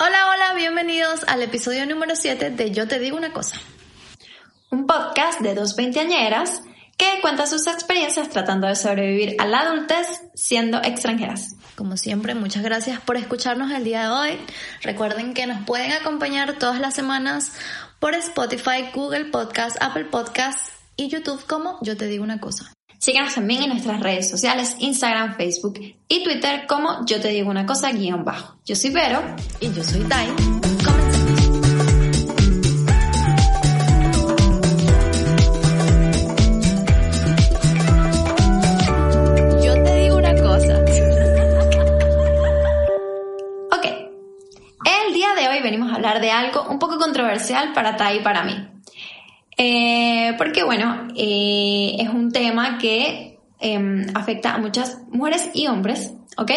Hola, hola, bienvenidos al episodio número 7 de Yo te digo una cosa. Un podcast de dos veinteañeras que cuenta sus experiencias tratando de sobrevivir a la adultez siendo extranjeras. Como siempre, muchas gracias por escucharnos el día de hoy. Recuerden que nos pueden acompañar todas las semanas por Spotify, Google Podcast, Apple Podcast y YouTube como Yo te digo una cosa. Síganos también en nuestras redes sociales, Instagram, Facebook y Twitter como Yo te digo una cosa guion bajo. Yo soy Vero y yo soy Tai. Yo te digo una cosa. ok. El día de hoy venimos a hablar de algo un poco controversial para Tai y para mí. Eh, porque bueno, eh, es un tema que eh, afecta a muchas mujeres y hombres, ¿ok?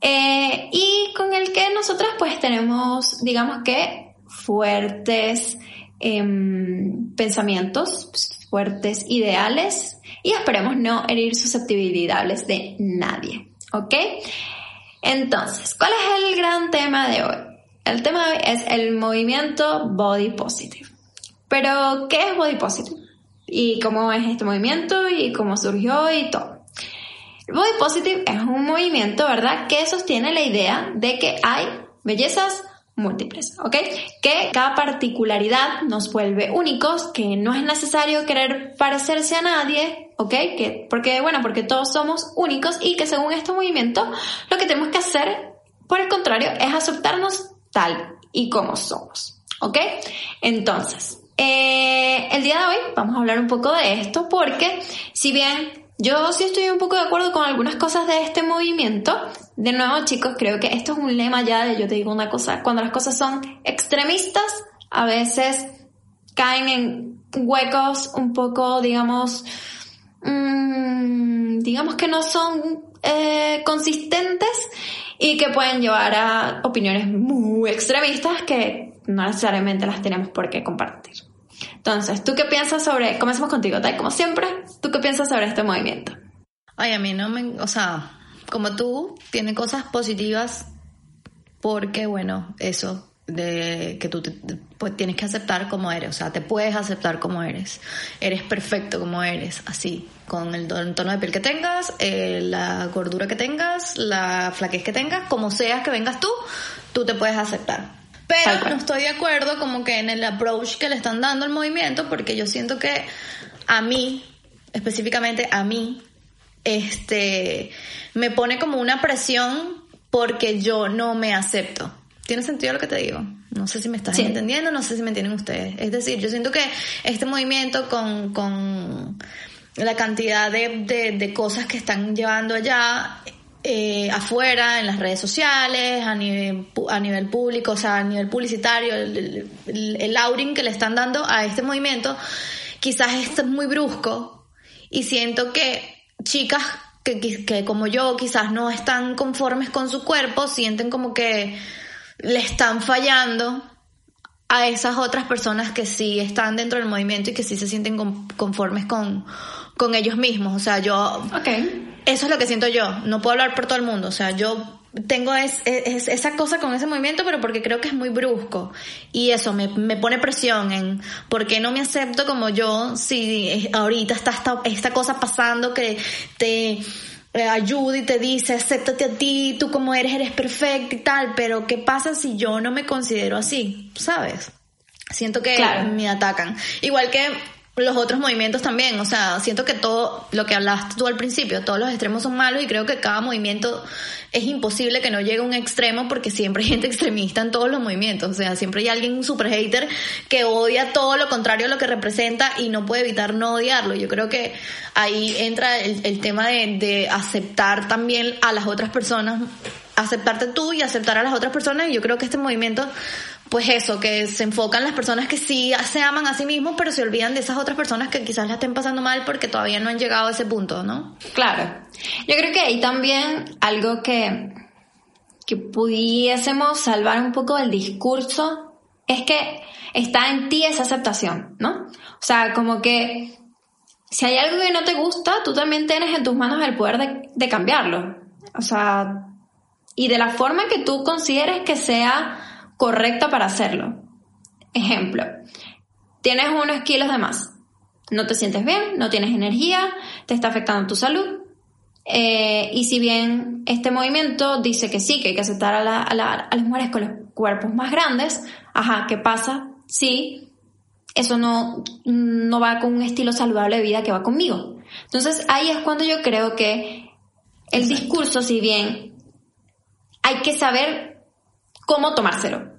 Eh, y con el que nosotras pues tenemos, digamos que, fuertes em, pensamientos, fuertes ideales y esperemos no herir susceptibilidades de nadie, ¿ok? Entonces, ¿cuál es el gran tema de hoy? El tema de hoy es el movimiento Body Positive. Pero, ¿qué es Body Positive? ¿Y cómo es este movimiento? ¿Y cómo surgió? Y todo. Body Positive es un movimiento, ¿verdad?, que sostiene la idea de que hay bellezas múltiples, ¿ok? Que cada particularidad nos vuelve únicos, que no es necesario querer parecerse a nadie, ¿ok? Que, porque, bueno, porque todos somos únicos y que según este movimiento, lo que tenemos que hacer, por el contrario, es aceptarnos tal y como somos, ¿ok? Entonces, eh, el día de hoy vamos a hablar un poco de esto porque si bien yo sí estoy un poco de acuerdo con algunas cosas de este movimiento, de nuevo chicos, creo que esto es un lema ya de yo te digo una cosa, cuando las cosas son extremistas, a veces caen en huecos un poco, digamos, mmm, digamos que no son eh, consistentes y que pueden llevar a opiniones muy extremistas que no necesariamente las tenemos por qué compartir. Entonces, ¿tú qué piensas sobre, comencemos contigo, Tai, como siempre, ¿tú qué piensas sobre este movimiento? Ay, a mí no me, o sea, como tú, tiene cosas positivas porque, bueno, eso, de que tú te, pues tienes que aceptar como eres, o sea, te puedes aceptar como eres, eres perfecto como eres, así, con el tono de piel que tengas, eh, la gordura que tengas, la flaquez que tengas, como seas que vengas tú, tú te puedes aceptar. Pero no estoy de acuerdo como que en el approach que le están dando al movimiento, porque yo siento que a mí, específicamente a mí, este, me pone como una presión porque yo no me acepto. ¿Tiene sentido lo que te digo? No sé si me estás Sí. entendiendo, no sé si me entienden ustedes. Es decir, yo siento que este movimiento con, con la cantidad de, de, de cosas que están llevando allá eh, afuera, en las redes sociales, a nivel, a nivel público, o sea, a nivel publicitario, el, el, el outing que le están dando a este movimiento, quizás es muy brusco y siento que chicas que, que, que como yo quizás no están conformes con su cuerpo, sienten como que le están fallando a esas otras personas que sí están dentro del movimiento y que sí se sienten con- conformes con, con ellos mismos. O sea, yo Ok. eso es lo que siento yo. No puedo hablar por todo el mundo. O sea, yo tengo es, es- esa cosa con ese movimiento, pero porque creo que es muy brusco. Y eso me, me pone presión en por qué no me acepto como yo si ahorita está esta, esta cosa pasando que te eh, ayuda y te dice, acéptate a ti, tú como eres, eres perfecta y tal. Pero ¿qué pasa si yo no me considero así? ¿Sabes? Siento que Claro. me atacan. Igual que los otros movimientos también. O sea, siento que todo lo que hablaste tú al principio, todos los extremos son malos y creo que cada movimiento es imposible que no llegue a un extremo porque siempre hay gente extremista en todos los movimientos. O sea, siempre hay alguien super hater que odia todo lo contrario a lo que representa y no puede evitar no odiarlo. Yo creo que ahí entra el, el tema de, de aceptar también a las otras personas aceptarte tú y aceptar a las otras personas. Y yo creo que este movimiento pues eso, que se enfocan las personas que sí se aman a sí mismos, pero se olvidan de esas otras personas que quizás la estén pasando mal porque todavía no han llegado a ese punto, ¿no? Claro. Yo creo que hay también algo que, que pudiésemos salvar un poco del discurso, es que está en ti esa aceptación, ¿no? O sea, como que si hay algo que no te gusta, tú también tienes en tus manos el poder de, de cambiarlo. O sea, y de la forma que tú consideres que sea correcta para hacerlo. Ejemplo, tienes unos kilos de más, no te sientes bien, no tienes energía, te está afectando tu salud. Eh, y si bien este movimiento dice que sí, que hay que aceptar a, las mujeres con los cuerpos más grandes, ajá, ¿qué pasa? Sí, eso no, no va con un estilo saludable de vida que va conmigo. Entonces ahí es cuando yo creo que el discurso, si bien hay que saber cómo tomárselo.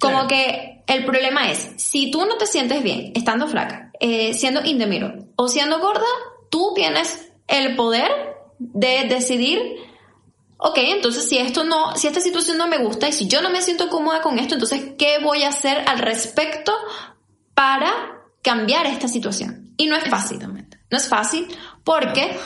Como que el problema es, si tú no te sientes bien estando flaca, eh, siendo indemiro o siendo gorda, tú tienes el poder de decidir, ok, entonces si esto no, si esta situación no me gusta y si yo no me siento cómoda con esto, entonces ¿qué voy a hacer al respecto para cambiar esta situación? Y no es fácil. No es fácil porque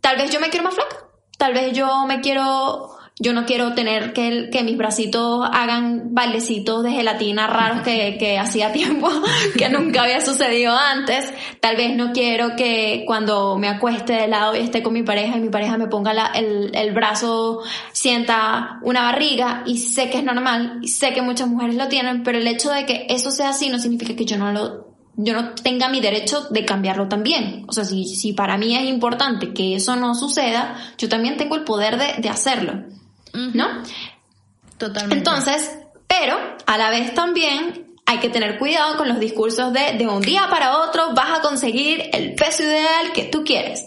tal vez yo me quiero más flaca, tal vez yo me quiero yo no quiero tener que, que mis bracitos hagan bailecitos de gelatina raros que, hacía tiempo, que nunca había sucedido antes. Tal vez no quiero que cuando me acueste de lado y esté con mi pareja y mi pareja me ponga la, el, el brazo, sienta una barriga y sé que es normal y sé que muchas mujeres lo tienen, pero el hecho de que eso sea así no significa que yo no lo yo no tenga mi derecho de cambiarlo también. O sea, si, si para mí es importante que eso no suceda, yo también tengo el poder de, de hacerlo. ¿No? Totalmente. Entonces, pero a la vez también hay que tener cuidado con los discursos de de un día para otro vas a conseguir el peso ideal que tú quieres.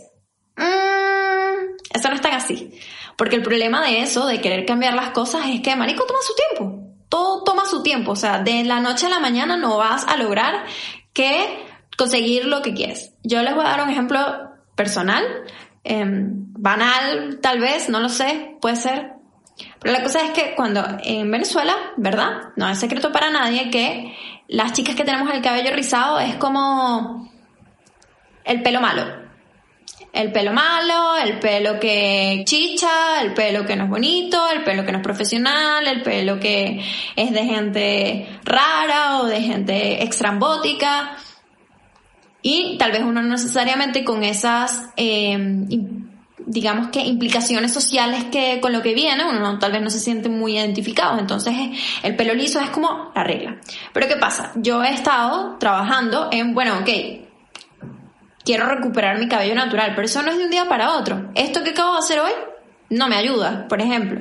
Mm, eso no es tan así. Porque el problema de eso, de querer cambiar las cosas, es que, marico, toma su tiempo. Todo toma su tiempo. O sea, de la noche a la mañana no vas a lograr que conseguir lo que quieres. Yo les voy a dar un ejemplo personal, em, banal tal vez, no lo sé, puede ser, pero la cosa es que cuando en Venezuela, ¿verdad? No es secreto para nadie que las chicas que tenemos el cabello rizado es como el pelo malo. El pelo malo, el pelo que chicha, el pelo que no es bonito, el pelo que no es profesional, el pelo que es de gente rara o de gente extrambótica. Y tal vez uno no necesariamente con esas eh, digamos que implicaciones sociales que con lo que viene, uno tal vez no se siente muy identificado, entonces el pelo liso es como la regla. Pero ¿qué pasa? Yo he estado trabajando en, bueno, ok, quiero recuperar mi cabello natural, pero eso no es de un día para otro. Esto que acabo de hacer hoy no me ayuda, por ejemplo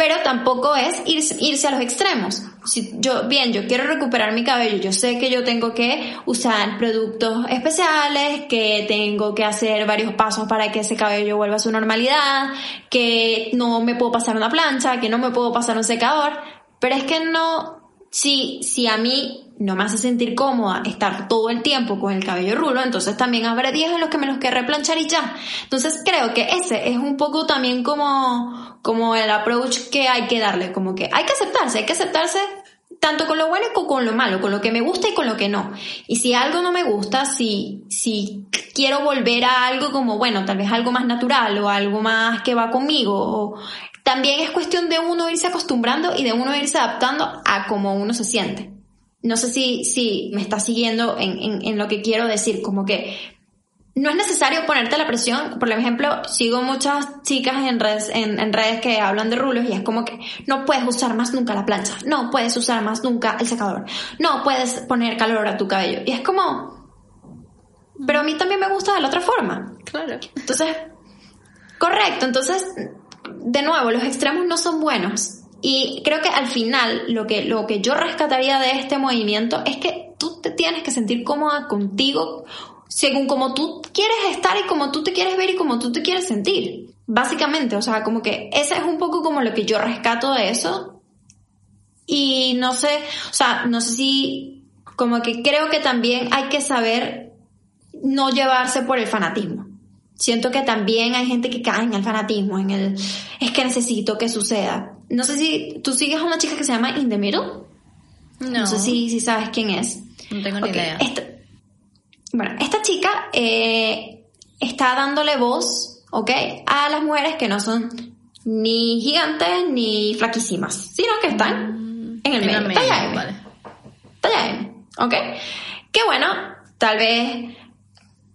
pero tampoco es irse, a los extremos. Si yo, bien, yo quiero recuperar mi cabello, yo sé que yo tengo que usar productos especiales, que tengo que hacer varios pasos para que ese cabello vuelva a su normalidad, que no me puedo pasar una plancha, que no me puedo pasar un secador, pero es que no, si, si a mí no me hace sentir cómoda estar todo el tiempo con el cabello rulo, entonces también habrá días en los que me los querré planchar y ya. Entonces creo que ese es un poco también como, como el approach que hay que darle, como que hay que aceptarse, hay que aceptarse tanto con lo bueno como con lo malo, con lo que me gusta y con lo que no. Y si algo no me gusta, si, si quiero volver a algo como, bueno, tal vez algo más natural o algo más que va conmigo, también es cuestión de uno irse acostumbrando y de uno irse adaptando a cómo uno se siente no sé si, si me está siguiendo en, en, lo que quiero decir, como que no es necesario ponerte la presión. Por ejemplo, sigo muchas chicas en redes, en, redes que hablan de rulos y es como que no puedes usar más nunca la plancha, no puedes usar más nunca el secador, no puedes poner calor a tu cabello. Y es como, pero a mí también me gusta de la otra forma. Claro. Entonces, correcto. Entonces, de nuevo, los extremos no son buenos. Y creo que al final lo que, lo que yo rescataría de este movimiento es que tú te tienes que sentir cómoda contigo según como tú quieres estar y como tú te quieres ver y como tú te quieres sentir. Básicamente, o sea, como que ese es un poco como lo que yo rescato de eso. Y no sé, o sea, no sé si, como que creo que también hay que saber no llevarse por el fanatismo. Siento que también hay gente que cae en el fanatismo, en el es que necesito que suceda. No sé si tú sigues a una chica que se llama In the Middle. No, no sé si, si sabes quién es. No tengo ni idea. bueno, esta chica eh, está dándole voz, ¿ok? A las mujeres que no son ni gigantes ni flaquísimas, sino que están mm, en el medio. Talla M. Vale. Talla M, ¿ok? Que bueno, tal vez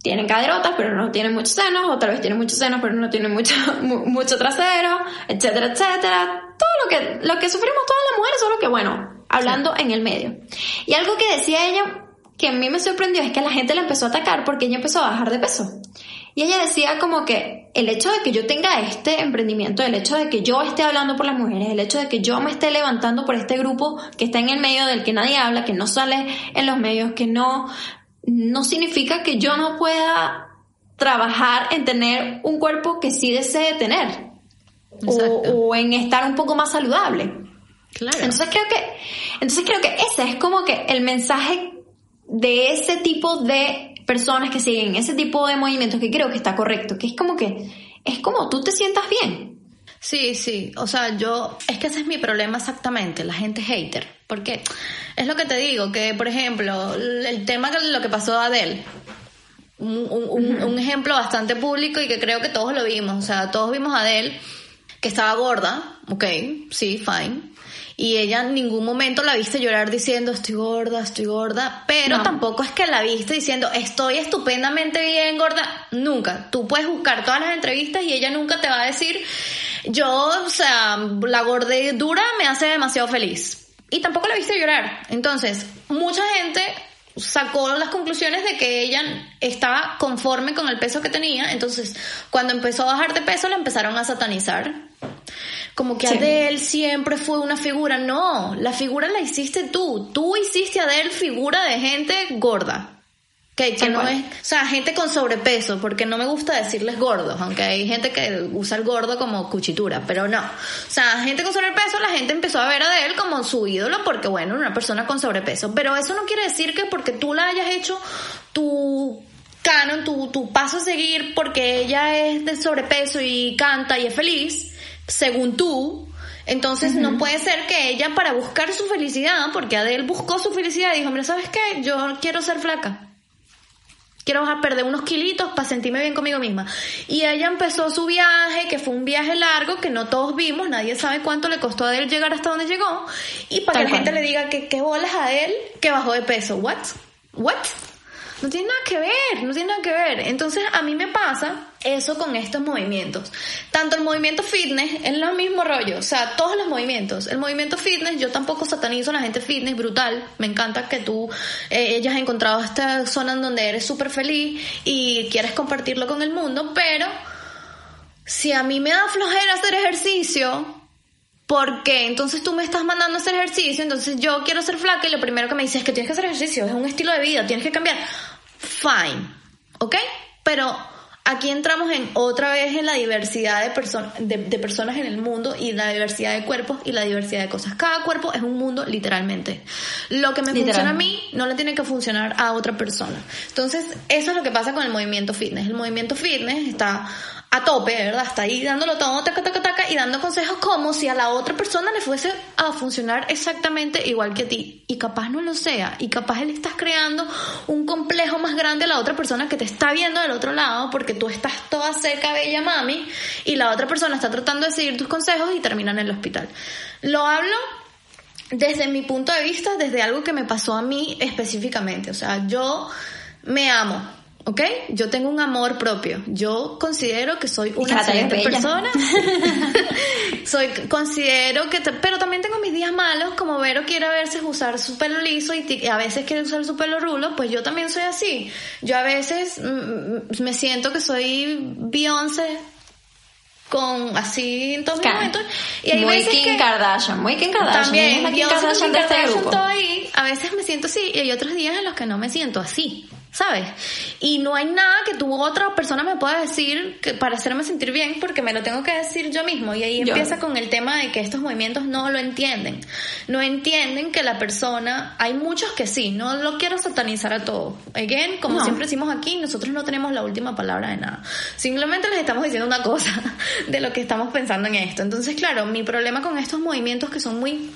tienen caderotas pero no tienen muchos senos, o tal vez tienen muchos senos pero no tienen mucho, mucho trasero, etcétera, etcétera. Todo lo que, lo que sufrimos todas las mujeres, solo que bueno, hablando en el medio. Y algo que decía ella que a mí me sorprendió es que la gente la empezó a atacar porque ella empezó a bajar de peso. Y ella decía como que el hecho de que yo tenga este emprendimiento, el hecho de que yo esté hablando por las mujeres, el hecho de que yo me esté levantando por este grupo que está en el medio del que nadie habla, que no sale en los medios, que no, no significa que yo no pueda trabajar en tener un cuerpo que sí desee tener. O, en estar un poco más saludable. Claro. Entonces creo que, entonces creo que ese es como que el mensaje de ese tipo de personas que siguen ese tipo de movimientos que creo que está correcto, que es como que es como tú te sientas bien. Sí, sí, o sea, yo, es que ese es mi problema exactamente, la gente hater, porque es lo que te digo, que por ejemplo, el tema de lo que pasó a Adele, un, ejemplo bastante público y que creo que todos lo vimos, o sea, todos vimos a Adele que estaba gorda, ok, sí, fine, y ella en ningún momento la viste llorar diciendo estoy gorda, estoy gorda, pero tampoco es que la viste diciendo estoy estupendamente bien gorda, nunca. Tú puedes buscar todas las entrevistas y ella nunca te va a decir yo, o sea, la gordura me hace demasiado feliz. Y tampoco la viste llorar. Entonces, mucha gente sacó las conclusiones de que ella estaba conforme con el peso que tenía. Entonces, cuando empezó a bajar de peso, la empezaron a satanizar. Como que Adele siempre fue una figura. No, la figura la hiciste tú. Tú hiciste a Adele figura de gente gorda. Que, que no es, o sea, gente con sobrepeso, porque no me gusta decirles gordos, aunque hay gente que usa el gordo como cuchitura, pero no. O sea, gente con sobrepeso, la gente empezó a ver a él como su ídolo, porque bueno, una persona con sobrepeso. Pero eso no quiere decir que porque tú la hayas hecho tu canon, tu, tu paso a seguir, porque ella es de sobrepeso y canta y es feliz, según tú, entonces no puede ser que ella para buscar su felicidad, porque Adele buscó su felicidad y dijo, mira, ¿sabes qué? Yo quiero ser flaca quiero bajar, perder unos kilitos para sentirme bien conmigo misma. Y ella empezó su viaje, que fue un viaje largo, que no todos vimos, nadie sabe cuánto le costó a él llegar hasta donde llegó. Y para que la gente le diga que qué bolas a él que bajó de peso. ¿What? ¿What? No tiene nada que ver, no tiene nada que ver. Entonces a mí me pasa eso con estos movimientos. Tanto el movimiento fitness es lo mismo rollo, o sea, todos los movimientos. El movimiento fitness, yo tampoco satanizo a la gente fitness, brutal. Me encanta que tú eh, hayas encontrado esta zona en donde eres súper feliz y quieres compartirlo con el mundo, pero si a mí me da flojera hacer ejercicio, porque entonces tú me estás mandando a hacer ejercicio, entonces yo quiero ser flaca y lo primero que me dices es que tienes que hacer ejercicio, es un estilo de vida, tienes que cambiar. Fine, ¿ok? Pero aquí entramos en otra vez en la diversidad de, de, personas en el mundo y la diversidad de cuerpos y la diversidad de cosas. Cada cuerpo es un mundo literalmente. Lo que me funciona a mí no le tiene que funcionar a otra persona. Entonces, eso es lo que pasa con el movimiento fitness. El movimiento fitness está a tope, ¿verdad? Está ahí dándolo todo, taca, taca, taca, y dando consejos como si a la otra persona le fuese a funcionar exactamente igual que a ti. Y capaz no lo sea, y capaz le estás creando un complejo más grande a la otra persona que te está viendo del otro lado porque tú estás toda seca, bella mami, y la otra persona está tratando de seguir tus consejos y terminan en el hospital. Lo hablo desde mi punto de vista, desde algo que me pasó a mí específicamente. O sea, yo me amo, ¿Ok? Yo tengo un amor propio. Yo considero que soy una excelente persona. soy, considero que, pero también tengo mis días malos, como Vero quiere a veces usar su pelo liso y, a veces quiere usar su pelo rulo, pues yo también soy así. Yo a veces mm, mm, me siento que soy Beyoncé con así en todos momentos y hay muy Kim Kardashian muy Kim Kardashian también Kim Kardashian de este grupo. ahí a veces me siento así y hay otros días en los que no me siento así. ¿Sabes? Y no hay nada que tu otra persona me pueda decir que para hacerme sentir bien porque me lo tengo que decir yo mismo. Y ahí empieza con el tema de que estos movimientos no lo entienden. No entienden que la persona, hay muchos que sí, no lo quiero satanizar a todos. Again, como siempre decimos aquí, nosotros no tenemos la última palabra de nada. Simplemente les estamos diciendo una cosa de lo que estamos pensando en esto. Entonces, claro, mi problema con estos movimientos que son muy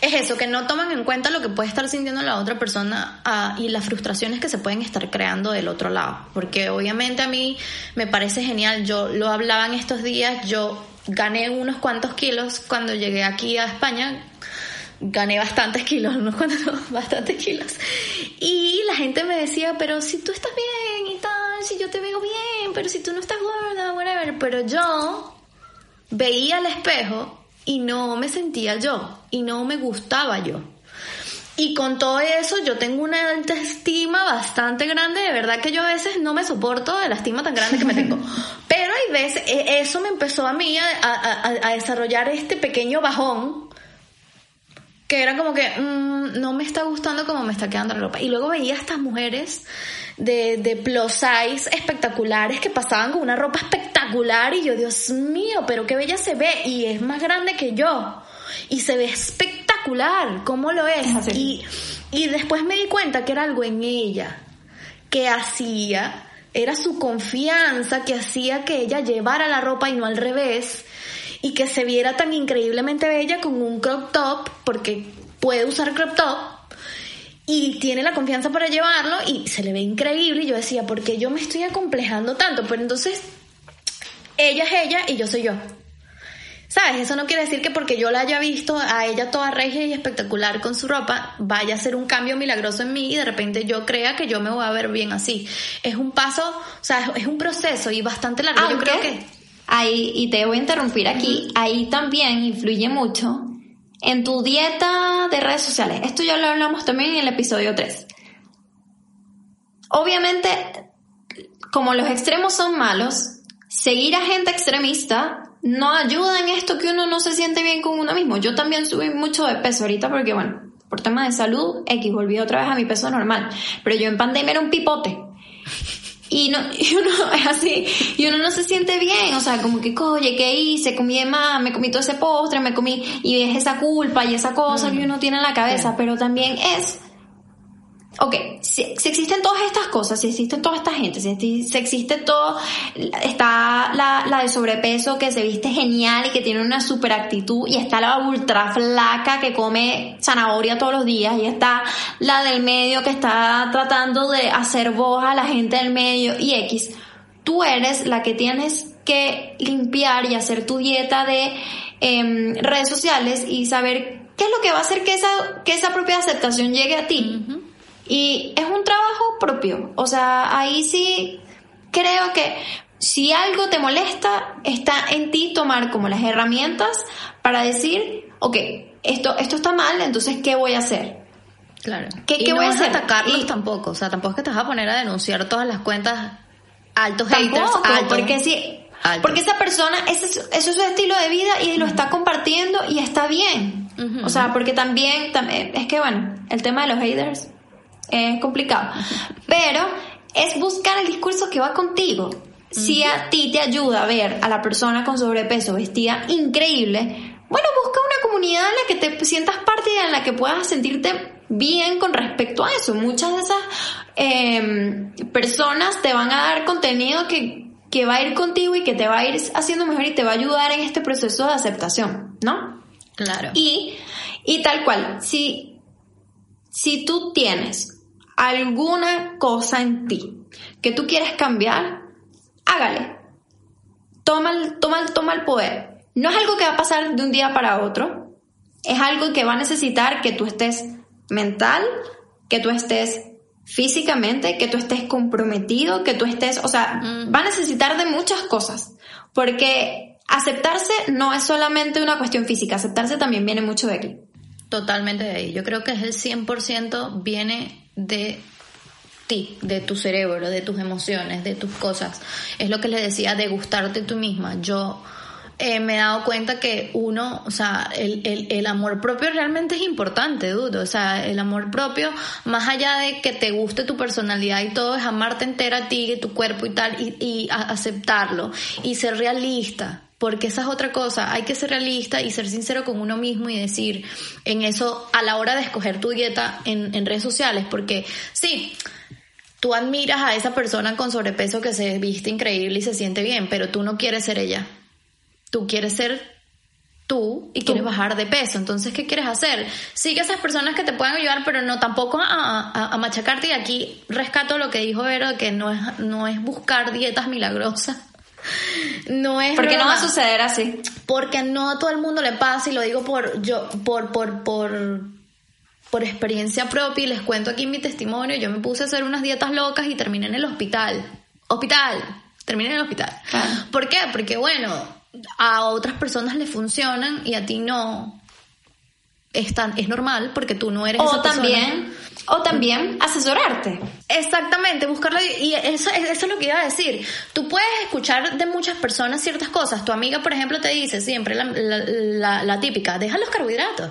es eso, que no toman en cuenta lo que puede estar sintiendo la otra persona ah, y las frustraciones que se pueden estar creando del otro lado. Porque obviamente a mí me parece genial, yo lo hablaba en estos días, yo gané unos cuantos kilos cuando llegué aquí a España, gané bastantes kilos, unos cuantos, bastantes kilos. Y la gente me decía, pero si tú estás bien y tal, si yo te veo bien, pero si tú no estás gorda, whatever. Pero yo veía al espejo y no me sentía yo y no me gustaba yo. Y con todo eso yo tengo una autoestima bastante grande, de verdad que yo a veces no me soporto de la estima tan grande que me tengo. Pero hay veces, e, eso me empezó a mí a, desarrollar este pequeño bajón, que era como que mm, no me está gustando como me está quedando la ropa. Y luego veía a estas mujeres de, de plus size espectaculares que pasaban con una ropa espectacular y yo, Dios mío, pero qué bella se ve y es más grande que yo y se ve espectacular, ¿cómo lo es? y, y después me di cuenta que era algo en ella que hacía, era su confianza que hacía que ella llevara la ropa y no al revés y que se viera tan increíblemente bella con un crop top porque puede usar crop top y tiene la confianza para llevarlo y se le ve increíble y yo decía, ¿por qué yo me estoy acomplejando tanto? Pero entonces, ella es ella y yo soy yo. ¿Sabes? Eso no quiere decir que porque yo la haya visto a ella toda regia y espectacular con su ropa, vaya a ser un cambio milagroso en mí y de repente yo crea que yo me voy a ver bien así. Es un paso, o sea, es un proceso y bastante largo. yo creo que... Ahí, y te voy a interrumpir aquí, ahí también influye mucho en tu dieta de redes sociales. Esto ya lo hablamos también en el episodio 3. Obviamente, como los extremos son malos, seguir a gente extremista no ayuda en esto que uno no se siente bien con uno mismo. Yo también subí mucho de peso ahorita porque, bueno, por temas de salud, X, volví otra vez a mi peso normal. Pero yo en pandemia era un pipote. Y, no, y uno es así, y uno no se siente bien, o sea, como que, oye, ¿qué hice? Comí de más, me comí todo ese postre, me comí, y es esa culpa y esa cosa que uno tiene en la cabeza, pero también es ok, si, existen todas estas cosas, si existen toda esta gente, si, existe todo, está la, la, de sobrepeso que se viste genial y que tiene una super actitud, y está la ultra flaca que come zanahoria todos los días, y está la del medio que está tratando de hacer voz a la gente del medio y X. Tú eres la que tienes que limpiar y hacer tu dieta de em, redes sociales y saber qué es lo que va a hacer que esa, que esa propia aceptación llegue a ti. Y es un trabajo propio. O sea, ahí sí creo que si algo te molesta, está en ti tomar como las herramientas para decir, ok, esto, esto está mal, entonces, ¿qué voy a hacer? Claro. ¿Qué, ¿qué voy a hacer? atacarlos tampoco. O sea, tampoco es que te vas a poner a denunciar todas las cuentas altos haters. porque sí. Porque esa persona, ese, es su estilo de vida y lo está compartiendo y está bien. O sea, porque también, también, es que bueno, el tema de los haters es complicado. Pero es buscar el discurso que va contigo. Si a ti te ayuda a ver a la persona con sobrepeso vestida increíble, bueno, busca una comunidad en la que te sientas parte y en la que puedas sentirte bien con respecto a eso. Muchas de esas em, personas te van a dar contenido que, que va a ir contigo y que te va a ir haciendo mejor y te va a ayudar en este proceso de aceptación, ¿no? Claro. Y, y tal cual, si, si tú tienes alguna cosa en ti que tú quieres cambiar, hágale. Toma el, toma, toma el poder. No es algo que va a pasar de un día para otro. Es algo que va a necesitar que tú estés mental, que tú estés físicamente, que tú estés comprometido, que tú estés, o sea, mm. va a necesitar de muchas cosas. Porque aceptarse no es solamente una cuestión física, aceptarse también viene mucho de aquí. Totalmente de ahí. Yo creo que es el 100% viene de ti, de tu cerebro, de tus emociones, de tus cosas. Es lo que les decía de gustarte tú misma. Yo eh, me he dado cuenta que uno, o sea, el, el, el amor propio realmente es importante, dudo. O sea, el amor propio, más allá de que te guste tu personalidad y todo, es amarte entera a ti, tu cuerpo y tal, y, y aceptarlo. Y ser realista. Porque esa es otra cosa, hay que ser realista y ser sincero con uno mismo y decir en eso a la hora de escoger tu dieta en, en redes sociales, porque sí, tú admiras a esa persona con sobrepeso que se viste increíble y se siente bien, pero tú no quieres ser ella. Tú quieres ser tú y quieres bajar de peso. Entonces, ¿qué quieres hacer? Sigue a esas personas que te puedan ayudar, pero no tampoco a, machacarte. Y aquí rescato lo que dijo Vero, que no es, no es buscar dietas milagrosas. No es porque no va a suceder así. Porque no a todo el mundo le pasa y lo digo por yo por por por por experiencia propia y les cuento aquí mi testimonio, yo me puse a hacer unas dietas locas y terminé en el hospital. Hospital. Terminé en el hospital. ¿Por qué? Porque bueno, a otras personas le funcionan y a ti no. Es, es normal porque tú no eres o esa también o también asesorarte. Exactamente buscarlo y eso, eso es lo que iba a decir. Tú puedes escuchar de muchas personas ciertas cosas. Tu amiga por ejemplo te dice siempre la, la, la típica deja los carbohidratos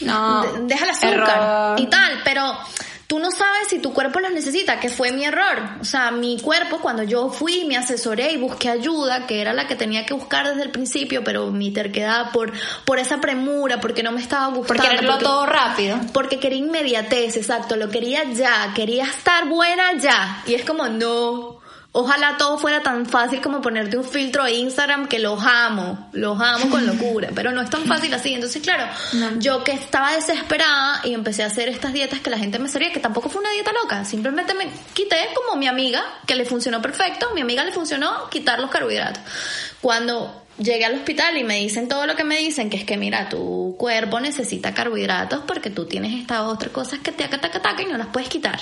no. deja el azúcar y tal, pero tú no sabes si tu cuerpo los necesita, que fue mi error. O sea, mi cuerpo, cuando yo fui, me asesoré y busqué ayuda, que era la que tenía que buscar desde el principio, pero mi terquedad por, por esa premura, porque no me estaba gustando. Por quererlo todo rápido. Porque quería inmediatez, exacto, lo quería ya, quería estar buena ya. Y es como, no, Ojalá todo fuera tan fácil como ponerte un filtro a Instagram que los amo, los amo con locura, pero no es tan fácil así. Entonces, claro, yo que estaba desesperada y empecé a hacer estas dietas que la gente me sabía, que tampoco fue una dieta loca, simplemente me quité como mi amiga, que le funcionó perfecto, mi amiga le funcionó quitar los carbohidratos. Cuando llegué al hospital y me dicen todo lo que me dicen, que es que mira, tu cuerpo necesita carbohidratos porque tú tienes estas otras cosas que te atacan y no las puedes quitar.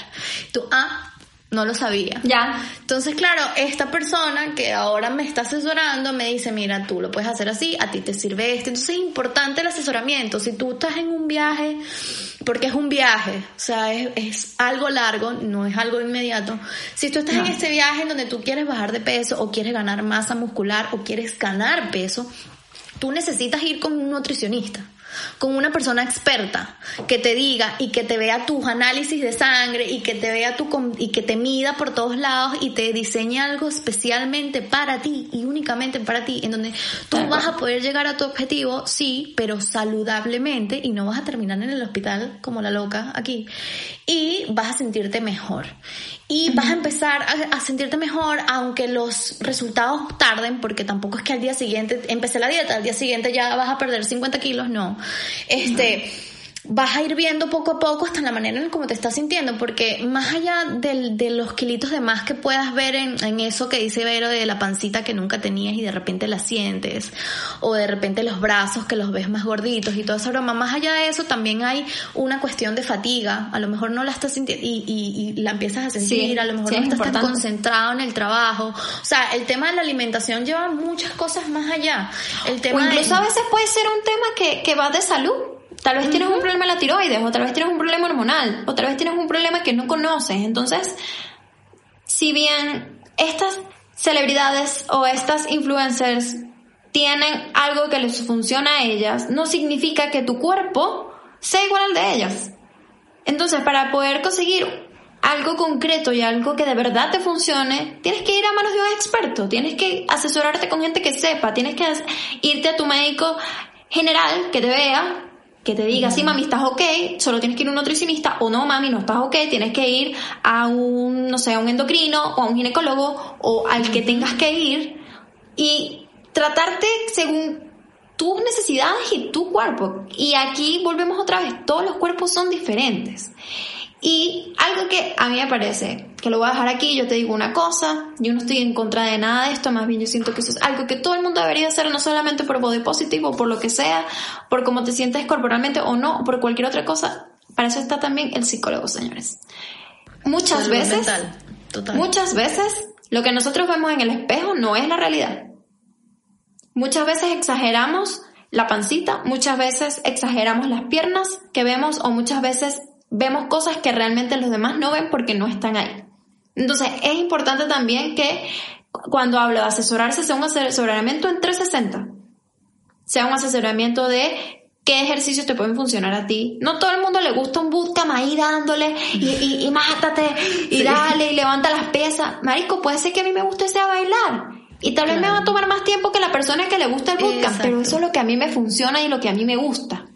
Tú, ah, no lo sabía. Ya. Entonces, claro, esta persona que ahora me está asesorando me dice, mira, tú lo puedes hacer así, a ti te sirve esto. Entonces es importante el asesoramiento. Si tú estás en un viaje, porque es un viaje, o sea, es, algo largo, no es algo inmediato. Si tú estás en este viaje en donde tú quieres bajar de peso o quieres ganar masa muscular o quieres ganar peso, tú necesitas ir con un nutricionista con una persona experta que te diga y que te vea tus análisis de sangre y que te vea tu y que te mida por todos lados y te diseñe algo especialmente para ti y únicamente para ti en donde tú vas a poder llegar a tu objetivo, sí, pero saludablemente y no vas a terminar en el hospital como la loca aquí y vas a sentirte mejor y vas a empezar a, sentirte mejor aunque los resultados tarden porque tampoco es que al día siguiente empecé la dieta al día siguiente ya vas a perder 50 kilos no. Este vas a ir viendo poco a poco hasta la manera en cómo te estás sintiendo, porque más allá del, de los kilitos de más que puedas ver en, en, eso que dice Vero de la pancita que nunca tenías y de repente la sientes, o de repente los brazos que los ves más gorditos y toda esa broma, más allá de eso también hay una cuestión de fatiga, a lo mejor no la estás sintiendo y, y, y, la empiezas a sentir, a lo mejor no estás tan concentrado en el trabajo, o sea, el tema de la alimentación lleva muchas cosas más allá. El tema o incluso a veces puede ser un tema que, que va de salud Tal vez tienes un problema en la tiroides, o tal vez tienes un problema hormonal, o tal vez tienes un problema que no conoces. Entonces, si bien estas celebridades o estas influencers tienen algo que les funciona a ellas, no significa que tu cuerpo sea igual al de ellas. Entonces, para poder conseguir algo concreto y algo que de verdad te funcione, tienes que ir a manos de un experto, tienes que asesorarte con gente que sepa, tienes que irte a tu médico general que te vea que te diga, sí, mami, estás ok, solo tienes que ir a un nutricionista, o no, mami, no estás ok, tienes que ir a un, no sé, a un endocrino o a un ginecólogo o al que tengas que ir y tratarte según tus necesidades y tu cuerpo. Y aquí volvemos otra vez, todos los cuerpos son diferentes. Y algo que a mí me parece, que lo voy a dejar aquí, yo te digo una cosa, yo no estoy en contra de nada de esto, más bien yo siento que eso es algo que todo el mundo debería hacer, no solamente por body positive o por lo que sea, por cómo te sientes corporalmente o no, o por cualquier otra cosa. Para eso está también el psicólogo, señores. Muchas veces, muchas veces, lo que nosotros vemos en el espejo no es la realidad. Muchas veces exageramos la pancita, muchas veces exageramos las piernas que vemos o muchas veces vemos cosas que realmente los demás no ven porque no están ahí. Entonces es importante también que Cuando hablo de asesorarse, sea un asesoramiento en 360. Sea un asesoramiento de qué ejercicios te pueden funcionar a ti. No todo el mundo le gusta un bootcamp ahí dándole y, y, y mátate y dale y levanta las pesas. Marico, puede ser que a mí me guste sea bailar. Y tal vez me va a tomar más tiempo que la persona que le gusta el bootcamp, pero eso es lo que a mí me funciona y lo que a mí me gusta.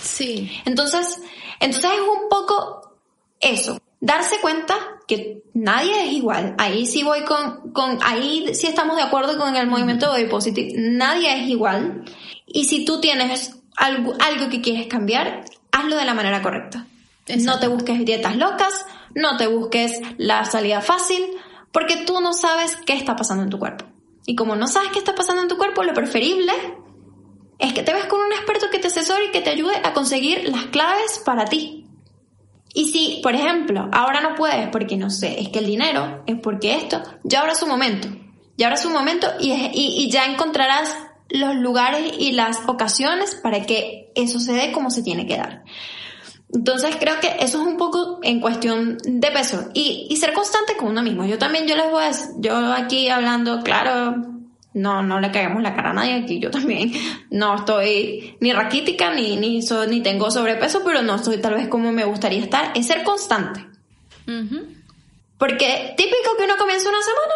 Sí. Entonces, entonces es un poco eso. Darse cuenta que nadie es igual. Ahí sí voy con, con, ahí sí estamos de acuerdo con el movimiento de Body Positive. Nadie es igual. Y si tú tienes algo, algo que quieres cambiar, hazlo de la manera correcta. No te busques dietas locas, no te busques la salida fácil, porque tú no sabes qué está pasando en tu cuerpo. Y como no sabes qué está pasando en tu cuerpo, lo preferible es que te ves con un experto que te asesore y que te ayude a conseguir las claves para ti. Y si, por ejemplo, ahora no puedes porque no sé, es que el dinero, es porque esto, ya habrá su momento. Ya habrá su momento y, y, y ya encontrarás los lugares y las ocasiones para que eso se dé como se tiene que dar. Entonces creo que eso es un poco en cuestión de peso y, y ser constante con uno mismo. Yo también, yo les voy a, yo aquí hablando, claro, no, no le caemos la cara a nadie aquí. Yo también no estoy ni raquítica ni, ni, ni tengo sobrepeso, pero no estoy tal vez como me gustaría estar. Es ser constante. Porque típico que uno comienza una semana.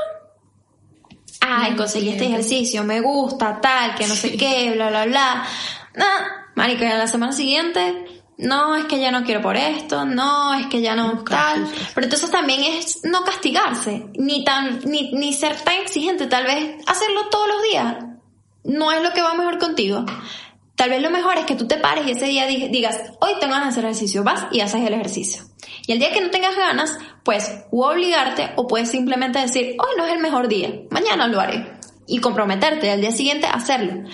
Ay, conseguí este ejercicio, me gusta, tal, que no sé qué, bla, bla, bla. Nah, marica, a la semana siguiente no, es que ya no quiero por esto, no, es que ya no tal. Pero entonces también es no castigarse, ni tan, ni, ni ser tan exigente, tal vez hacerlo todos los días. No es lo que va mejor contigo. Tal vez lo mejor es que tú te pares y ese día digas, hoy tengo ganas de hacer ejercicio, vas y haces el ejercicio. Y el día que no tengas ganas, pues o obligarte o puedes simplemente decir, hoy no es el mejor día, mañana lo haré. Y comprometerte al día siguiente a hacerlo.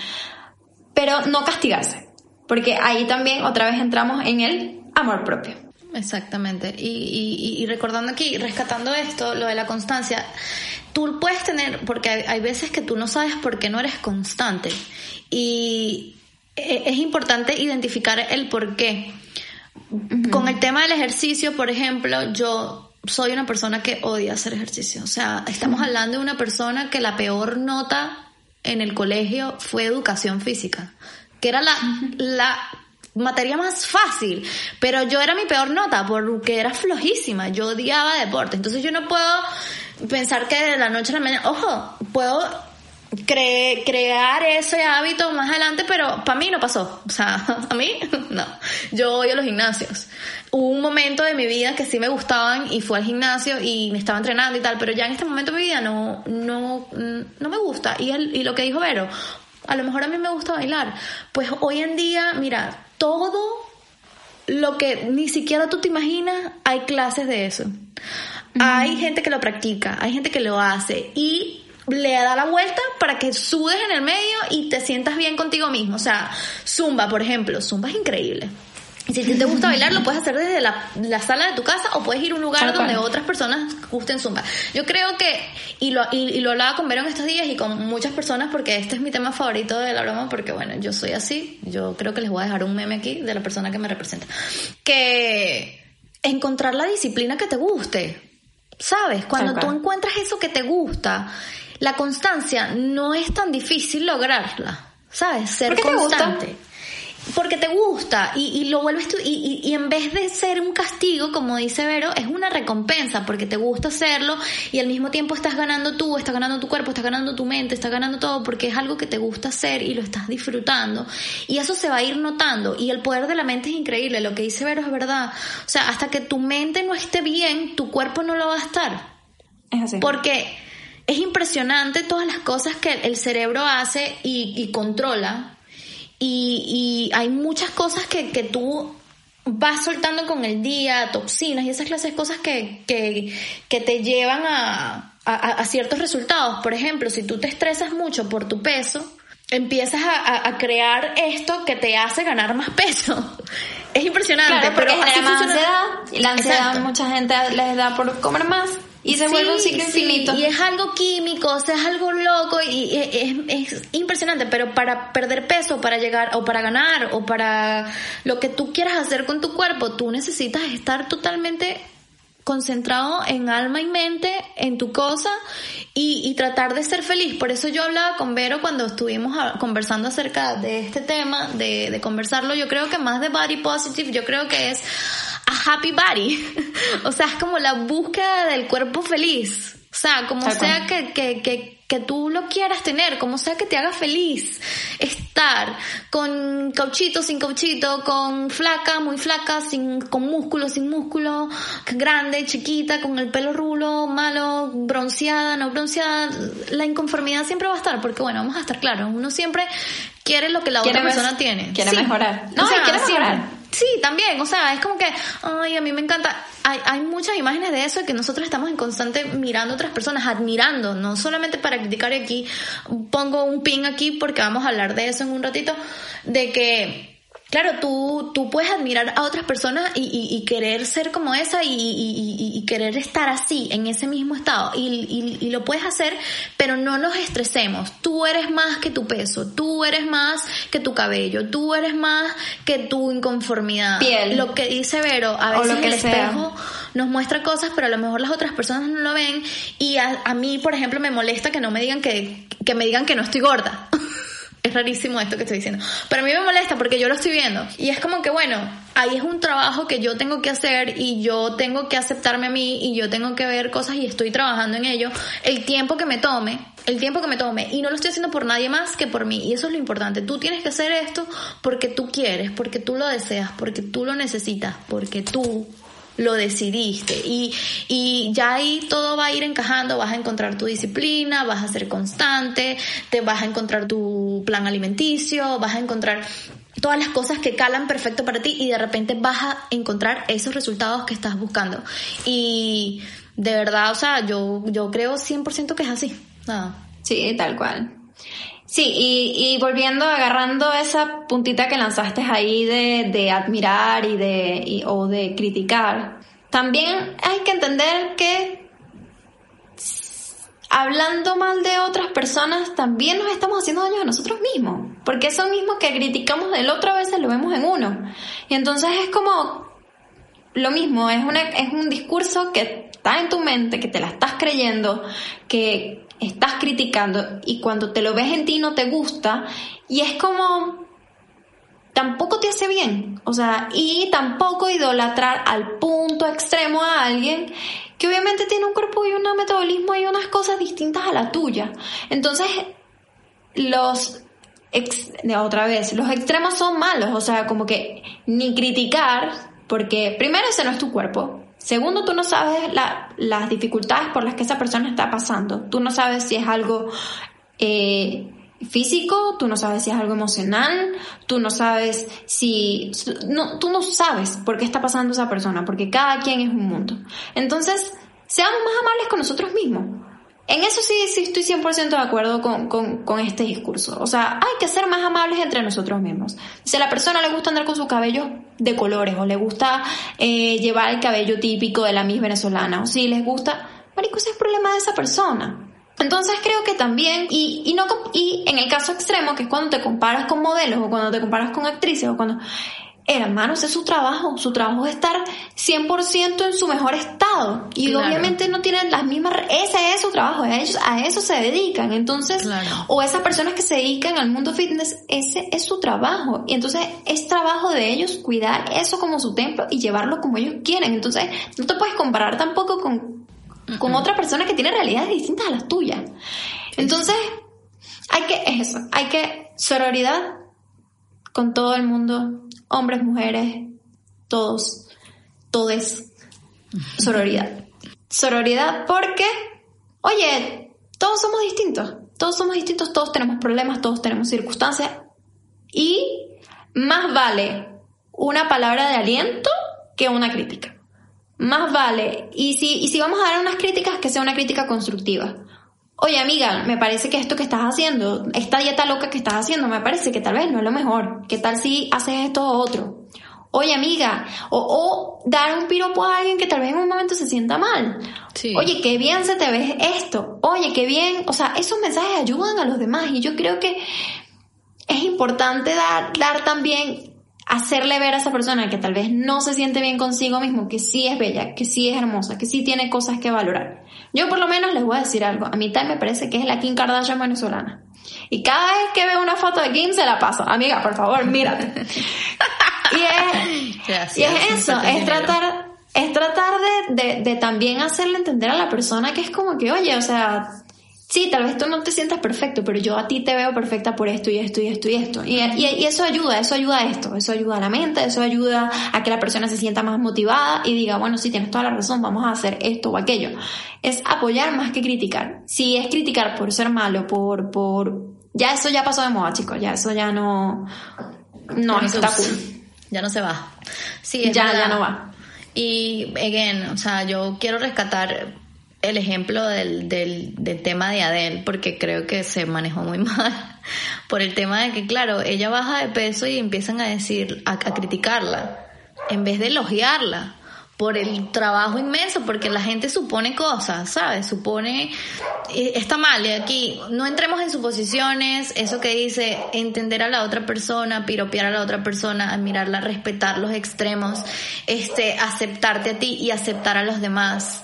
Pero no castigarse. Porque ahí también otra vez entramos en el amor propio. Exactamente. Y, y, recordando aquí, rescatando esto, lo de la constancia, tú puedes tener, porque hay, veces que tú no sabes por qué no eres constante. Y e, es importante identificar el por qué. Con el tema del ejercicio, por ejemplo, yo soy una persona que odia hacer ejercicio. O sea, estamos hablando de una persona que la peor nota en el colegio fue educación física que era la, la materia más fácil, pero yo era mi peor nota porque era flojísima, yo odiaba deporte, entonces yo no puedo pensar que de la noche a la mañana, ojo, puedo crear ese hábito más adelante, pero para mí no pasó, o sea, a mí no, yo a los gimnasios. Hubo un momento de mi vida que sí me gustaban y fue al gimnasio y me estaba entrenando y tal, pero ya en este momento de mi vida no, no, no me gusta. Y, el, y lo que dijo Vero, a lo mejor a mí me gusta bailar. Pues hoy en día, mira, todo lo que ni siquiera tú te imaginas, hay clases de eso. Hay gente que lo practica, hay gente que lo hace y le da la vuelta para que sudes en el medio y te sientas bien contigo mismo. O sea, Zumba, por ejemplo, Zumba es increíble. Si te gusta bailar, lo puedes hacer desde la, la, sala de tu casa o puedes ir a un lugar donde otras personas gusten zumba. Yo creo que, y lo, y, lo hablaba con Vero en estos días y con muchas personas porque este es mi tema favorito de la broma porque bueno, yo soy así, yo creo que les voy a dejar un meme aquí de la persona que me representa. Que encontrar la disciplina que te guste. ¿Sabes? Cuando tú encuentras eso que te gusta, la constancia no es tan difícil lograrla. ¿Sabes? Ser constante porque te gusta y, y lo vuelves tú y, y, en vez de ser un castigo como dice Vero es una recompensa porque te gusta hacerlo y al mismo tiempo estás ganando tú estás ganando tu cuerpo estás ganando tu mente estás ganando todo porque es algo que te gusta hacer y lo estás disfrutando. Y eso se va a ir notando. Y el poder de la mente es increíble. Lo que dice Vero es verdad. O sea hasta que tu mente no esté bien tu cuerpo no lo va a estar. Es así. Porque es impresionante todas las cosas que el cerebro hace y, y controla y, hay muchas cosas que, que tú vas soltando con el día, toxinas y esas clases de cosas que, que, que te llevan a, a, ciertos resultados. Por ejemplo, si tú te estresas mucho por tu peso, empiezas a, a crear esto que te hace ganar más peso. Es impresionante, pero genera más ansiedad. Y la ansiedad mucha gente les da por comer más. Y se vuelve un ciclo infinito. Y es algo químico, o sea, es algo loco y es, impresionante, pero para perder peso, para llegar o para ganar o para lo que tú quieras hacer con tu cuerpo, tú necesitas estar totalmente concentrado en alma y mente, en tu cosa y, tratar de ser feliz. Por eso yo hablaba con Vero cuando estuvimos conversando acerca de este tema, de, de conversarlo. Yo creo que más de body positive, yo creo que es happy body. o sea, es como la búsqueda del cuerpo feliz. O sea, como sea que, que, que, que tú lo quieras tener, como sea que te haga feliz estar con cauchito, sin cauchito, con flaca, muy flaca, sin, con músculo, sin músculo, grande, chiquita, con el pelo rulo, malo, bronceada, no bronceada, la inconformidad siempre va a estar, porque bueno, vamos a estar claros, uno siempre quiere lo que la otra persona tiene. Quiere mejorar. No, quiere mejorar. Sí, también, o sea, es como que, ay, a mí me encanta. Hay, hay muchas imágenes de eso que nosotros estamos en constante mirando a otras personas, admirando, no solamente para criticar y aquí pongo un pin aquí porque vamos a hablar de eso en un ratito, de que Claro, tú, tú puedes admirar a otras personas y, querer ser como esa y, querer estar así, en ese mismo estado. Y, lo puedes hacer, pero no nos estresemos. Tú eres más que tu peso, tú eres más que tu cabello, tú eres más que tu inconformidad. Piel. Lo que dice Vero, a veces el espejo nos muestra cosas, pero a lo mejor las otras personas no lo ven. Y a, mí, por ejemplo, me molesta que no me digan que, que me digan que no estoy gorda. Es rarísimo esto que estoy diciendo. Pero a mí me molesta porque yo lo estoy viendo. Y es como que, bueno, ahí es un trabajo que yo tengo que hacer y yo tengo que aceptarme a mí y yo tengo que ver cosas y estoy trabajando en ello. El tiempo que me tome, el tiempo que me tome. Y no lo estoy haciendo por nadie más que por mí. Y eso es lo importante. Tú tienes que hacer esto porque tú quieres, porque tú lo deseas, porque tú lo necesitas, porque tú lo decidiste y, y ya ahí todo va a ir encajando, vas a encontrar tu disciplina, vas a ser constante, te vas a encontrar tu plan alimenticio, vas a encontrar todas las cosas que calan perfecto para ti y de repente vas a encontrar esos resultados que estás buscando. Y de verdad, o sea, yo, yo creo 100% que es así. Sí, tal cual. Sí, y, y, volviendo, agarrando esa puntita que lanzaste ahí de, de admirar y de, o de criticar, también hay que entender que hablando mal de otras personas también nos estamos haciendo daño a nosotros mismos, porque eso mismo que criticamos del otro a veces lo vemos en uno. Y entonces es como lo mismo, es, una, es un discurso que está en tu mente, que te la estás creyendo, que estás criticando y cuando te lo ves en ti no te gusta y es como tampoco te hace bien, o sea, y tampoco idolatrar al punto extremo a alguien que obviamente tiene un cuerpo y un metabolismo y unas cosas distintas a la tuya. Entonces, los otra vez, los extremos son malos, o sea, como que ni criticar, porque primero ese no es tu cuerpo, Segundo, tú no sabes las dificultades por las que esa persona está pasando. Tú no sabes si es algo eh, físico, tú no sabes si es algo emocional, tú no sabes si... No, tú no sabes por qué está pasando esa persona, porque cada quien es un mundo. Entonces, seamos más amables con nosotros mismos. En eso sí, sí estoy 100% de acuerdo con, con, con, este discurso. O sea, hay que ser más amables entre nosotros mismos. Si a la persona le gusta andar con su cabello de colores o le gusta eh, llevar el cabello típico de la Miss venezolana o si les gusta, marico, ese es problema de esa persona. Entonces creo que también, y, y, no, y en el caso extremo, que es cuando te comparas con modelos o cuando te comparas con actrices o cuando hermanos, es su trabajo. Su trabajo es estar 100% en su mejor estado. Y obviamente no tienen las mismas... Ese es su trabajo, a, ellos, a eso se dedican. Entonces, o esas personas que se dedican al mundo fitness, ese es su trabajo. Y entonces es trabajo de ellos cuidar eso como su templo y llevarlo como ellos quieren. Entonces, no te puedes comparar tampoco con, con otra persona que tiene realidades distintas a las tuyas. Entonces, hay que, eso, hay que sororidad con todo el mundo, hombres, mujeres, todos, todes, sororidad. Sororidad porque, oye, todos somos distintos, todos somos distintos, todos tenemos problemas, todos tenemos circunstancias y más vale una palabra de aliento que una crítica. Más vale, y si, y si vamos a dar unas críticas, que sea una crítica constructiva. Oye amiga, me parece que esto que estás haciendo, esta dieta loca que estás haciendo, me parece que tal vez no es lo mejor. ¿Qué tal si haces esto o otro? Oye amiga, o, dar un piropo a alguien que tal vez en un momento se sienta mal. Oye, qué bien se te ve esto. Oye, qué bien. O sea, esos mensajes ayudan a los demás y yo creo que es importante dar, dar también hacerle ver a esa persona que tal vez no se siente bien consigo mismo, que sí es bella, que sí es hermosa, que sí tiene cosas que valorar. Yo por lo menos les voy a decir algo, a mí también me parece que es la Kim Kardashian venezolana. Y cada vez que veo una foto de Kim se la paso, amiga, por favor, mírate. y es, y es eso, es tratar, es tratar de, de, de también hacerle entender a la persona que es como que, oye, o sea, sí, tal vez tú no te sientas perfecto, pero yo a ti te veo perfecta por esto y esto y esto y esto. Y, y, eso ayuda, eso ayuda a esto, eso ayuda a la mente, eso ayuda a que la persona se sienta más motivada y diga, bueno, sí, tienes toda la razón, vamos a hacer esto o aquello. Es apoyar más que criticar. Si es criticar por ser malo, por, por, ya eso ya pasó de moda, chicos, ya eso ya no, no está cool. Ya no se va. Sí, ya, ya no va. Y, again, o sea, yo quiero rescatar el ejemplo del, del, del, tema de Adele, porque creo que se manejó muy mal por el tema de que, claro, ella baja de peso y empiezan a decir, a, a criticarla, en vez de elogiarla por el trabajo inmenso, porque la gente supone cosas, ¿sabes? Supone, está mal, y aquí no entremos en suposiciones, eso que dice, entender a la otra persona, piropear a la otra persona, admirarla, respetar los extremos, este, aceptarte a ti y aceptar a los demás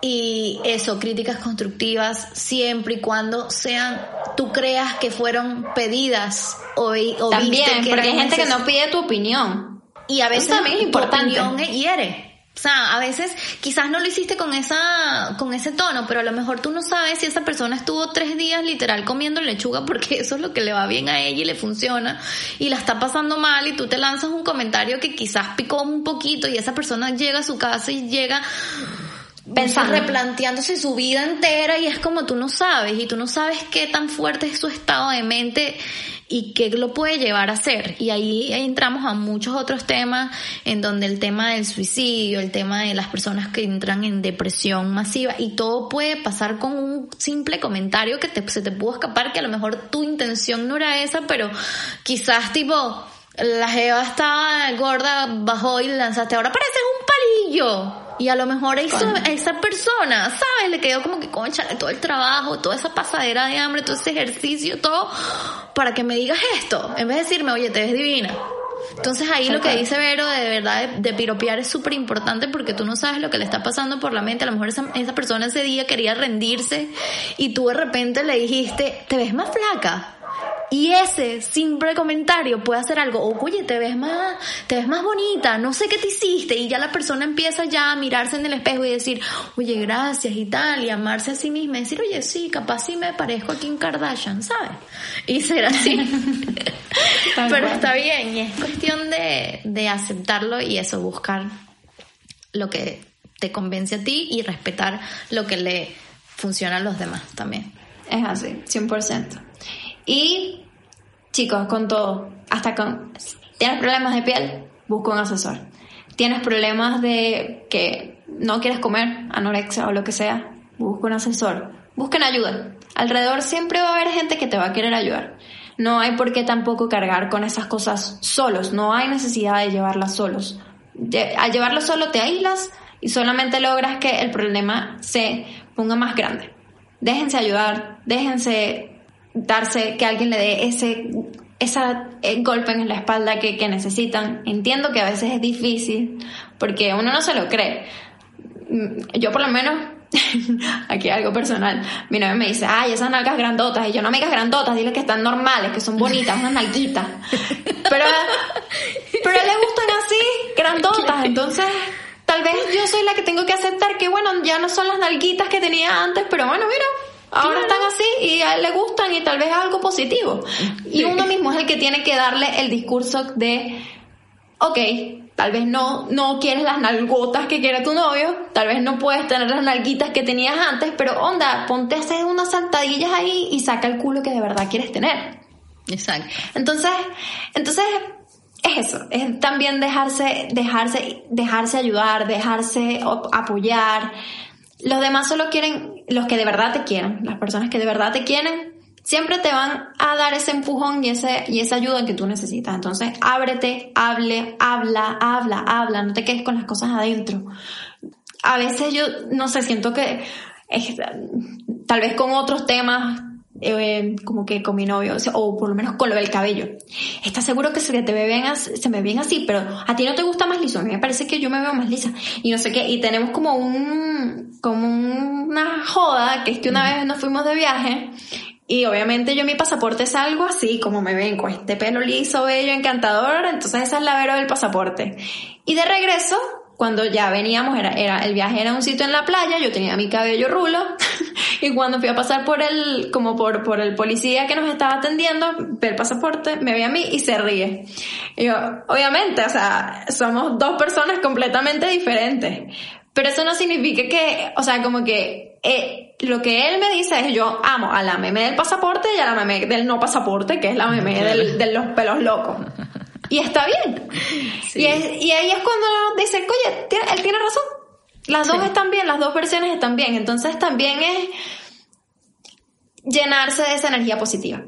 y eso, críticas constructivas siempre y cuando sean, tú creas que fueron pedidas o, o También, que porque hay gente que no pide tu opinión. Y a veces también es importante. tu opinión hiere. O sea, a veces quizás no lo hiciste con esa, con ese tono, pero a lo mejor tú no sabes si esa persona estuvo tres días literal comiendo lechuga porque eso es lo que le va bien a ella y le funciona y la está pasando mal y tú te lanzas un comentario que quizás picó un poquito y esa persona llega a su casa y llega pensando, replanteándose su vida entera y es como tú no sabes y tú no sabes qué tan fuerte es su estado de mente y qué lo puede llevar a hacer. Y ahí entramos a muchos otros temas en donde el tema del suicidio, el tema de las personas que entran en depresión masiva y todo puede pasar con un simple comentario que te, se te pudo escapar que a lo mejor tu intención no era esa, pero quizás tipo la jeva estaba gorda, bajó y lanzaste, ahora pareces un y a lo mejor a esa persona, ¿sabes? Le quedó como que, concha, todo el trabajo, toda esa pasadera de hambre, todo ese ejercicio, todo, para que me digas esto. En vez de decirme, oye, te ves divina. Entonces ahí lo que dice Vero de, verdad de, piropear es súper importante porque tú no sabes lo que le está pasando por la mente. A lo mejor esa, esa persona ese día quería rendirse y tú de repente le dijiste, te ves más flaca y ese simple comentario puede hacer algo, o, oye, te ves más, te ves más bonita, no sé qué te hiciste, y ya la persona empieza ya a mirarse en el espejo y decir, oye, gracias y tal, y amarse a sí misma y decir, oye, sí, capaz sí me parezco a Kim Kardashian, ¿sabes? Y ser así. Pero está bien, y es cuestión de, de aceptarlo y eso, buscar lo que te convence a ti y respetar lo que le funciona a los demás también. Es así, 100%. Y Chicos, con todo, hasta con... ¿Tienes problemas de piel? Busca un asesor. ¿Tienes problemas de que no quieres comer, anorexia o lo que sea? Busca un asesor. Busquen ayuda. Alrededor siempre va a haber gente que te va a querer ayudar. No hay por qué tampoco cargar con esas cosas solos. No hay necesidad de llevarlas solos. al llevarlo solo te aíslas y solamente logras que el problema se ponga más grande. Déjense ayudar, déjense darse, que alguien le dé ese esa eh, golpe en la espalda que, que necesitan. Entiendo que a veces es difícil porque uno no se lo cree. Mm, yo por lo menos, aquí algo personal, mi novia me dice, ay, esas nalgas grandotas. Y yo, no amigas grandotas, dile que están normales, que son bonitas, unas nalguitas. Pero, pero a él le gustan así, grandotas. Entonces, tal vez yo soy la que tengo que aceptar que, bueno, ya no son las nalguitas que tenía antes, pero bueno, mira, ahora están así y a él le gustan y tal vez es algo positivo. Y uno mismo es el que tiene que darle el discurso de, ok, tal vez no, no quieres las nalgotas que quiere tu novio, tal vez no puedes tener las nalguitas que tenías antes, pero onda, ponte a hacer unas saltadillas ahí y saca el culo que de verdad quieres tener. Exacto. Entonces, entonces es eso, es también dejarse, dejarse, dejarse ayudar, dejarse apoyar, los demás solo quieren, los que de verdad te quieren, las personas que de verdad te quieren, siempre te van a dar ese empujón y, ese, y esa ayuda que tú necesitas. Entonces, ábrete, hable, habla, habla, habla, no te quedes con las cosas adentro. A veces yo, no sé, siento que tal vez con otros temas eh, como que con mi novio, o, por lo menos con lo del cabello. ¿Estás seguro que se te ve bien así, se me ve bien así? Pero a ti no te gusta más liso, a mí me parece que yo me veo más lisa. Y no sé qué, y tenemos como un, como una joda, que es que una vez nos fuimos de viaje, y obviamente yo mi pasaporte es algo así, como me ven, con este pelo liso, bello, encantador, entonces esa es la vero del pasaporte. Y de regreso, cuando ya veníamos, era, era, el viaje era un sitio en la playa, yo tenía mi cabello rulo, y cuando fui a pasar por el, como por, por el policía que nos estaba atendiendo, ve el pasaporte, me ve a mí y se ríe. Y yo, obviamente, o sea, somos dos personas completamente diferentes. Pero eso no significa que, o sea, como que eh, lo que él me dice es yo amo a la meme del pasaporte y a la meme del no pasaporte, que es la meme del, de los pelos locos. Y está bien. Y, ahí es cuando dice, oye, él tiene razón. Las dos están bien, las dos versiones están bien. Entonces también es llenarse de esa energía positiva.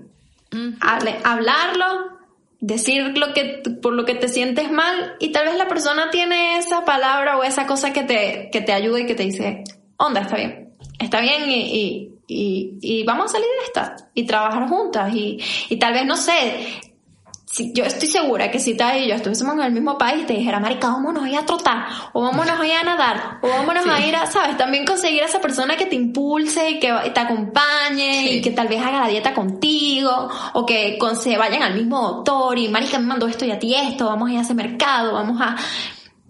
hablarlo, decir lo que, por lo que te sientes mal y tal vez la persona tiene esa palabra o esa cosa que te, que te ayuda y que te dice, onda, está bien, está bien y, y, y, vamos a salir de esta y trabajar juntas y, y tal vez, no sé, yo estoy segura que si tal y yo estuviésemos en el mismo país, te dijera, marica, vámonos a ir a trotar, o vámonos a ir a nadar, o vámonos a ir a, ¿sabes? También conseguir a esa persona que te impulse y que te acompañe y que tal vez haga la dieta contigo, o que se vayan al mismo doctor y, marica, me mandó esto y a ti esto, vamos a ir a ese mercado, vamos a,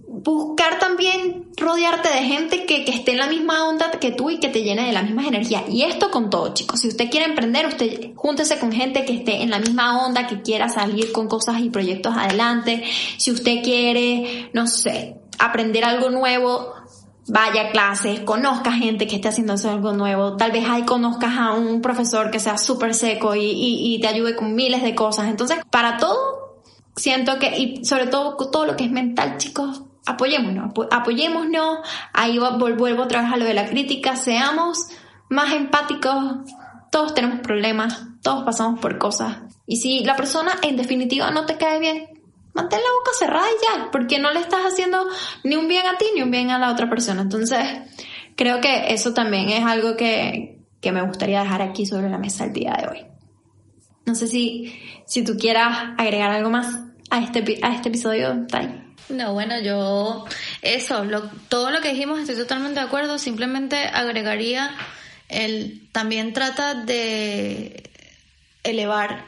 buscar también rodearte de gente que, que, esté en la misma onda que tú y que te llene de las mismas energías. Y esto con todo, chicos. Si usted quiere emprender, usted júntese con gente que esté en la misma onda, que quiera salir con cosas y proyectos adelante. Si usted quiere, no sé, aprender algo nuevo, vaya a clases, conozca gente que esté haciendo algo nuevo. Tal vez ahí conozcas a un profesor que sea súper seco y, y, y te ayude con miles de cosas. Entonces, para todo, siento que, y sobre todo todo lo que es mental, chicos, apoyémonos, apoyémonos, ahí vuelvo otra vez a lo de la crítica, seamos más empáticos, todos tenemos problemas, todos pasamos por cosas. Y si la persona en definitiva no te cae bien, mantén la boca cerrada y ya, porque no le estás haciendo ni un bien a ti ni un bien a la otra persona. Entonces, creo que eso también es algo que, que me gustaría dejar aquí sobre la mesa el día de hoy. No sé si, si tú quieras agregar algo más a este, a este episodio. No, bueno, yo eso, todo lo que dijimos estoy totalmente de acuerdo, simplemente agregaría el también trata de elevar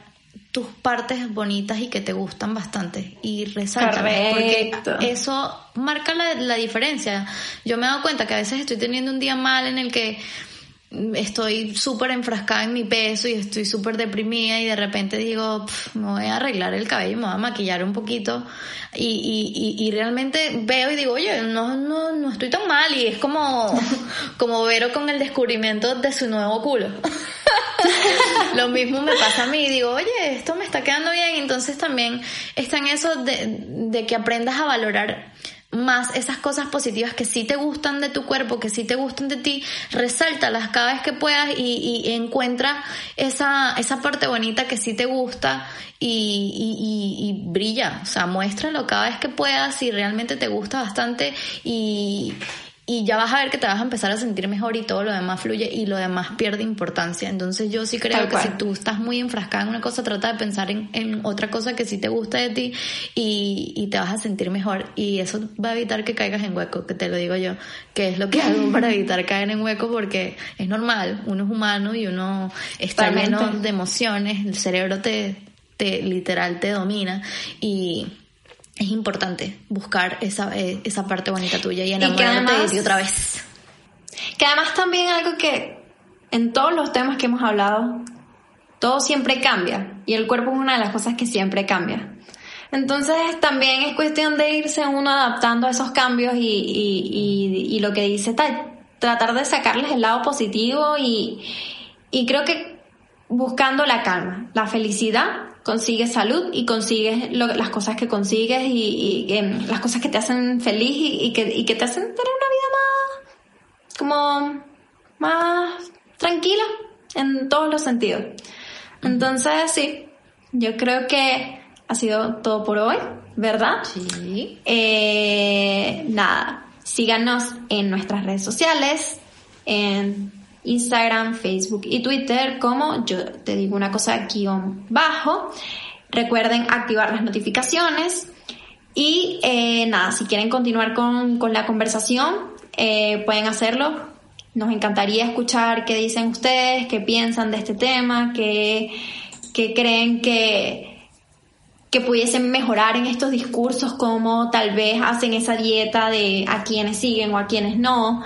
tus partes bonitas y que te gustan bastante y resalta porque eso marca la, la diferencia. Yo me he dado cuenta que a veces estoy teniendo un día mal en el que estoy súper enfrascada en mi peso y estoy súper deprimida y de repente digo, me voy a arreglar el cabello, me voy a maquillar un poquito y, y, y, realmente veo y digo, oye, no, no, no estoy tan mal y es como, como Vero con el descubrimiento de su nuevo culo. Lo mismo me pasa a mí, digo, oye, esto me está quedando bien, entonces también está en eso de, de que aprendas a valorar más esas cosas positivas que sí te gustan de tu cuerpo, que sí te gustan de ti, resáltalas cada vez que puedas y, encuentra esa, esa parte bonita que sí te gusta y, y, y, brilla, o sea, muéstralo cada vez que puedas y realmente te gusta bastante y, y ya vas a ver que te vas a empezar a sentir mejor y todo lo demás fluye y lo demás pierde importancia. Entonces yo sí creo que si tú estás muy enfrascada en una cosa, trata de pensar en, en otra cosa que sí te gusta de ti y, y, te vas a sentir mejor. Y eso va a evitar que caigas en hueco, que te lo digo yo, que es lo que hago para evitar caer en hueco porque es normal, uno es humano y uno está lleno de emociones, el cerebro te, te literal te domina y es importante buscar esa, eh, esa parte bonita tuya y enamorarte de ti otra vez. Que además también algo que en todos los temas que hemos hablado, todo siempre cambia y el cuerpo es una de las cosas que siempre cambia. Entonces también es cuestión de irse uno adaptando a esos cambios y, y, y, lo que dice tal, tratar de sacarles el lado positivo y, y creo que buscando la calma, la felicidad consigues salud y consigues las cosas que consigues y, em, las cosas que te hacen feliz y, que, y que te hacen tener una vida más, como, más tranquila en todos los sentidos. Entonces, sí, yo creo que ha sido todo por hoy, ¿verdad? Sí. Eh, nada, síganos en nuestras redes sociales, en Instagram, Facebook y Twitter como yo te digo una cosa guion bajo. Recuerden activar las notificaciones y eh, nada, si quieren continuar con, la conversación, eh, pueden hacerlo. Nos encantaría escuchar qué dicen ustedes, qué piensan de este tema, qué, qué creen que, que pudiesen mejorar en estos discursos, cómo tal vez hacen esa dieta de a quienes siguen o a quienes no.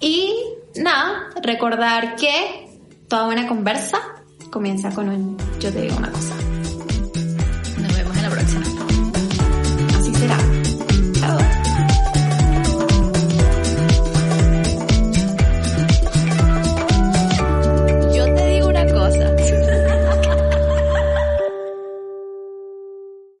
Y nada, recordar que toda buena conversa comienza con un yo te digo una cosa.